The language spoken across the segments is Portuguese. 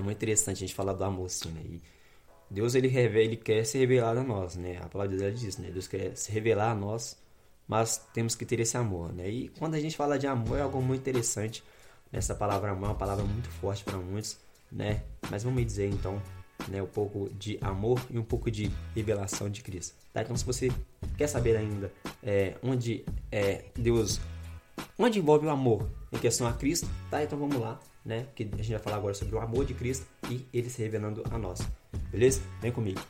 É muito interessante a gente falar do amor, assim, né? E Deus, ele, revela, ele quer se revelar a nós, né? A palavra de Deus diz, né? Deus quer se revelar a nós, mas temos que ter esse amor, né? E quando a gente fala de amor, é algo muito interessante. Essa palavra amor é uma palavra muito forte para muitos, né? Mas vamos dizer, então, né, um pouco de amor e um pouco de revelação de Cristo. Tá? Então, se você quer saber ainda é, onde é, Deus, onde envolve o amor em questão a Cristo, tá? Então vamos lá, né? Que a gente vai falar agora sobre o amor de Cristo e Ele se revelando a nós. Beleza? Vem comigo.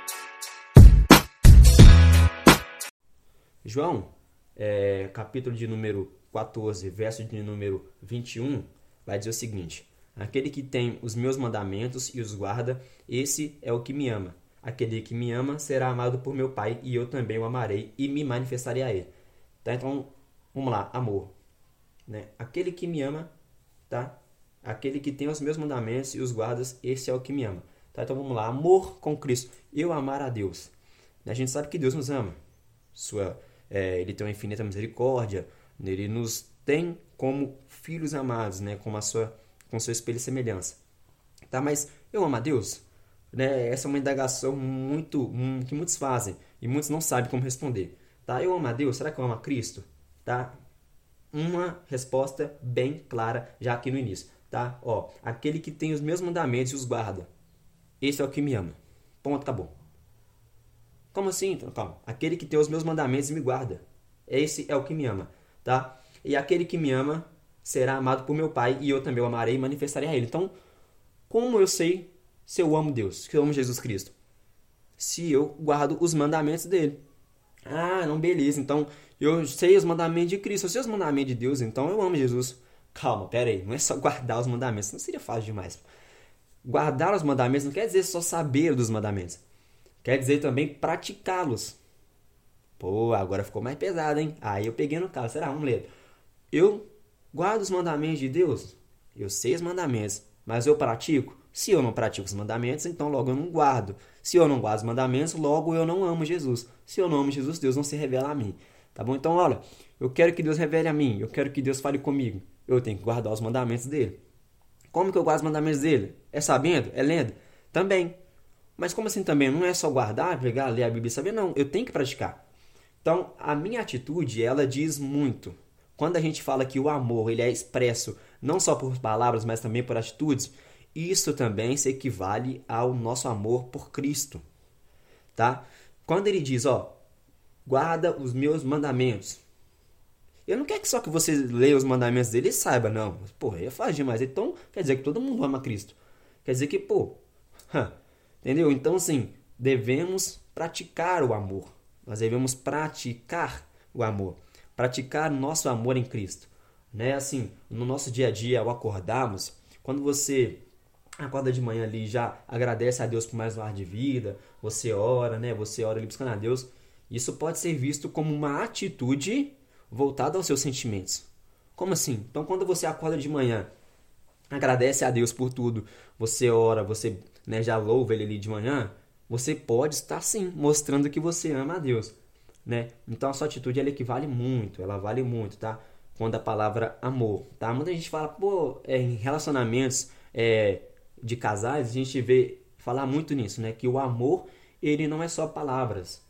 João, é, capítulo de número 14, verso de número 21, vai dizer o seguinte: Aquele que tem os meus mandamentos e os guarda, esse é o que me ama. Aquele que me ama será amado por meu Pai, e eu também o amarei e me manifestarei a ele. Tá? Então, vamos lá, amor. Né? Aquele que me ama, tá? Aquele que tem os meus mandamentos e os guardas, esse é o que me ama. Tá? Então vamos lá, amor com Cristo. Eu amar a Deus. A gente sabe que Deus nos ama. Sua, é, ele tem uma infinita misericórdia. Ele nos tem como filhos amados, né? Como a sua, com seu espelho e semelhança. Tá? Mas eu amo a Deus? Né? Essa é uma indagação muito um, que muitos fazem e muitos não sabem como responder. Tá? Eu amo a Deus? Será que eu amo a Cristo? Tá? Uma resposta bem clara já aqui no início. Tá? Ó, aquele que tem os meus mandamentos e os guarda. Esse é o que me ama. Ponto, acabou. Como assim? Então, calma. Aquele que tem os meus mandamentos e me guarda. Esse é o que me ama, tá? E aquele que me ama será amado por meu Pai e eu também o amarei e manifestarei a ele. Então, como eu sei se eu amo Deus, se eu amo Jesus Cristo? Se eu guardo os mandamentos dele. Ah, não, beleza. Então, eu sei os mandamentos de Cristo, eu sei os mandamentos de Deus, então eu amo Jesus. Calma, pera aí. Não é só guardar os mandamentos. Não seria fácil demais. Guardar os mandamentos não quer dizer só saber dos mandamentos. Quer dizer também praticá-los. Pô, agora ficou mais pesado, hein? Aí eu peguei no caso. Será? Vamos ler. Eu guardo os mandamentos de Deus. Eu sei os mandamentos, mas eu pratico. Se eu não pratico os mandamentos, então logo eu não guardo. Se eu não guardo os mandamentos, logo eu não amo Jesus. Se eu não amo Jesus, Deus não se revela a mim. Tá bom? Então, olha, eu quero que Deus revele a mim. Eu quero que Deus fale comigo. Eu tenho que guardar os mandamentos dele. Como que eu guardo os mandamentos dele? É sabendo? É lendo? Também. Mas como assim também? Não é só guardar, pegar, ler a Bíblia e saber, não. Eu tenho que praticar. Então, a minha atitude, ela diz muito. Quando a gente fala que o amor ele é expresso não só por palavras, mas também por atitudes, isso também se equivale ao nosso amor por Cristo. Tá? Quando ele diz, ó, guarda os meus mandamentos. Eu não quero que só que você leia os mandamentos dele e saiba, não. Porra, aí é fácil demais. Então, quer dizer que todo mundo ama Cristo. Quer dizer que, pô, entendeu? Então, assim, devemos praticar o amor. Nós devemos praticar o amor. Praticar nosso amor em Cristo. Né? Assim, no nosso dia a dia, ao acordarmos, quando você acorda de manhã ali já agradece a Deus por mais um ar de vida, você ora, né? Você ora ali buscando a Deus. Isso pode ser visto como uma atitude voltada aos seus sentimentos. Como assim? Então, quando você acorda de manhã, agradece a Deus por tudo, você ora, você né, já louva Ele ali de manhã, você pode estar sim mostrando que você ama a Deus. Né? Então, a sua atitude ela equivale muito, ela vale muito, tá? Quando a palavra amor, tá? Muita gente fala, pô, é, em relacionamentos é, de casais, a gente vê falar muito nisso, né? Que o amor, ele não é só palavras.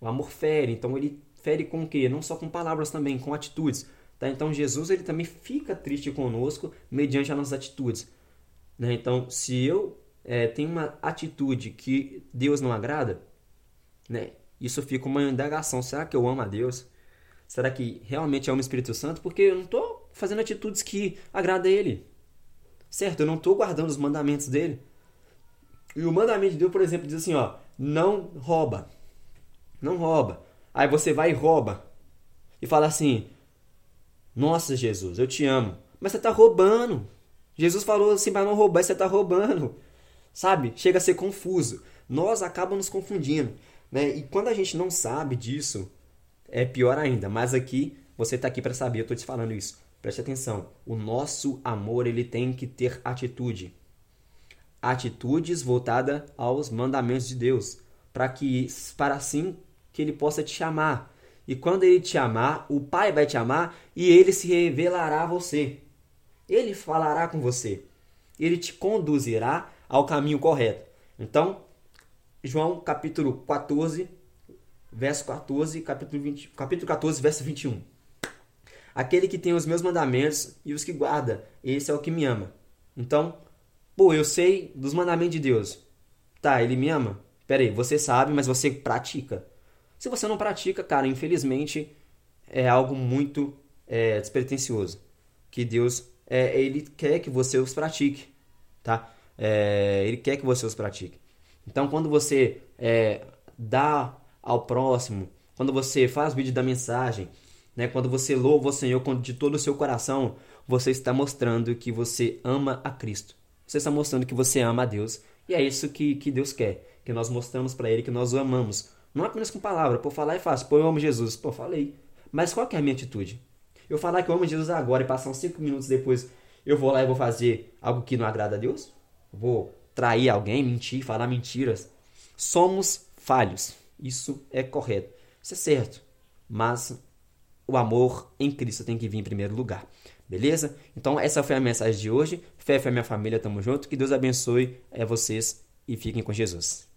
O amor fere, então ele fere com o quê? Não só com palavras também, com atitudes. Tá? Então Jesus ele também fica triste conosco mediante as nossas atitudes. Né? Então, se eu é, tenho uma atitude que Deus não agrada, né? isso fica uma indagação. Será que eu amo a Deus? Será que realmente amo o Espírito Santo? Porque eu não estou fazendo atitudes que agradam a Ele. Certo? Eu não estou guardando os mandamentos dele. E o mandamento de Deus, por exemplo, diz assim: ó, não rouba. Não rouba. Aí você vai e rouba. E fala assim: Nossa, Jesus, eu te amo. Mas você está roubando. Jesus falou assim para não roubar, você está roubando. Sabe? Chega a ser confuso. Nós acabamos nos confundindo. Né? E quando a gente não sabe disso, é pior ainda. Mas aqui, você está aqui para saber, eu estou te falando isso. Preste atenção. O nosso amor ele tem que ter atitude. Atitudes voltadas aos mandamentos de Deus, para que para assim que ele possa te amar. E quando ele te amar, o Pai vai te amar e ele se revelará a você. Ele falará com você. ele te conduzirá ao caminho correto. Então, João capítulo 14, verso 14, capítulo, 20, capítulo 14, verso 21. Aquele que tem os meus mandamentos e os que guarda, esse é o que me ama. Então, pô, eu sei dos mandamentos de Deus. Tá, ele me ama? Pera aí, você sabe, mas você pratica. Se você não pratica, cara, infelizmente é algo muito é, despretensioso. Que Deus, é, ele quer que você os pratique, tá? É, ele quer que você os pratique. Então, quando você é, dá ao próximo, quando você faz vídeo da mensagem, né, quando você louva o Senhor de todo o seu coração, você está mostrando que você ama a Cristo. Você está mostrando que você ama a Deus. E é isso que, que Deus quer. Que nós mostramos para Ele que nós o amamos. Não apenas com palavra. Por falar é fácil. Pô, eu amo Jesus. Pô, falei. Mas qual que é a minha atitude? Eu falar que eu amo Jesus agora e passar uns 5 minutos depois, eu vou lá e vou fazer algo que não agrada a Deus? Vou trair alguém, mentir, falar mentiras? Somos falhos. Isso é correto. Isso é certo. Mas o amor em Cristo tem que vir em primeiro lugar. Beleza? Então essa foi a mensagem de hoje. Fé, fé, minha família, tamo junto. Que Deus abençoe é, vocês e fiquem com Jesus.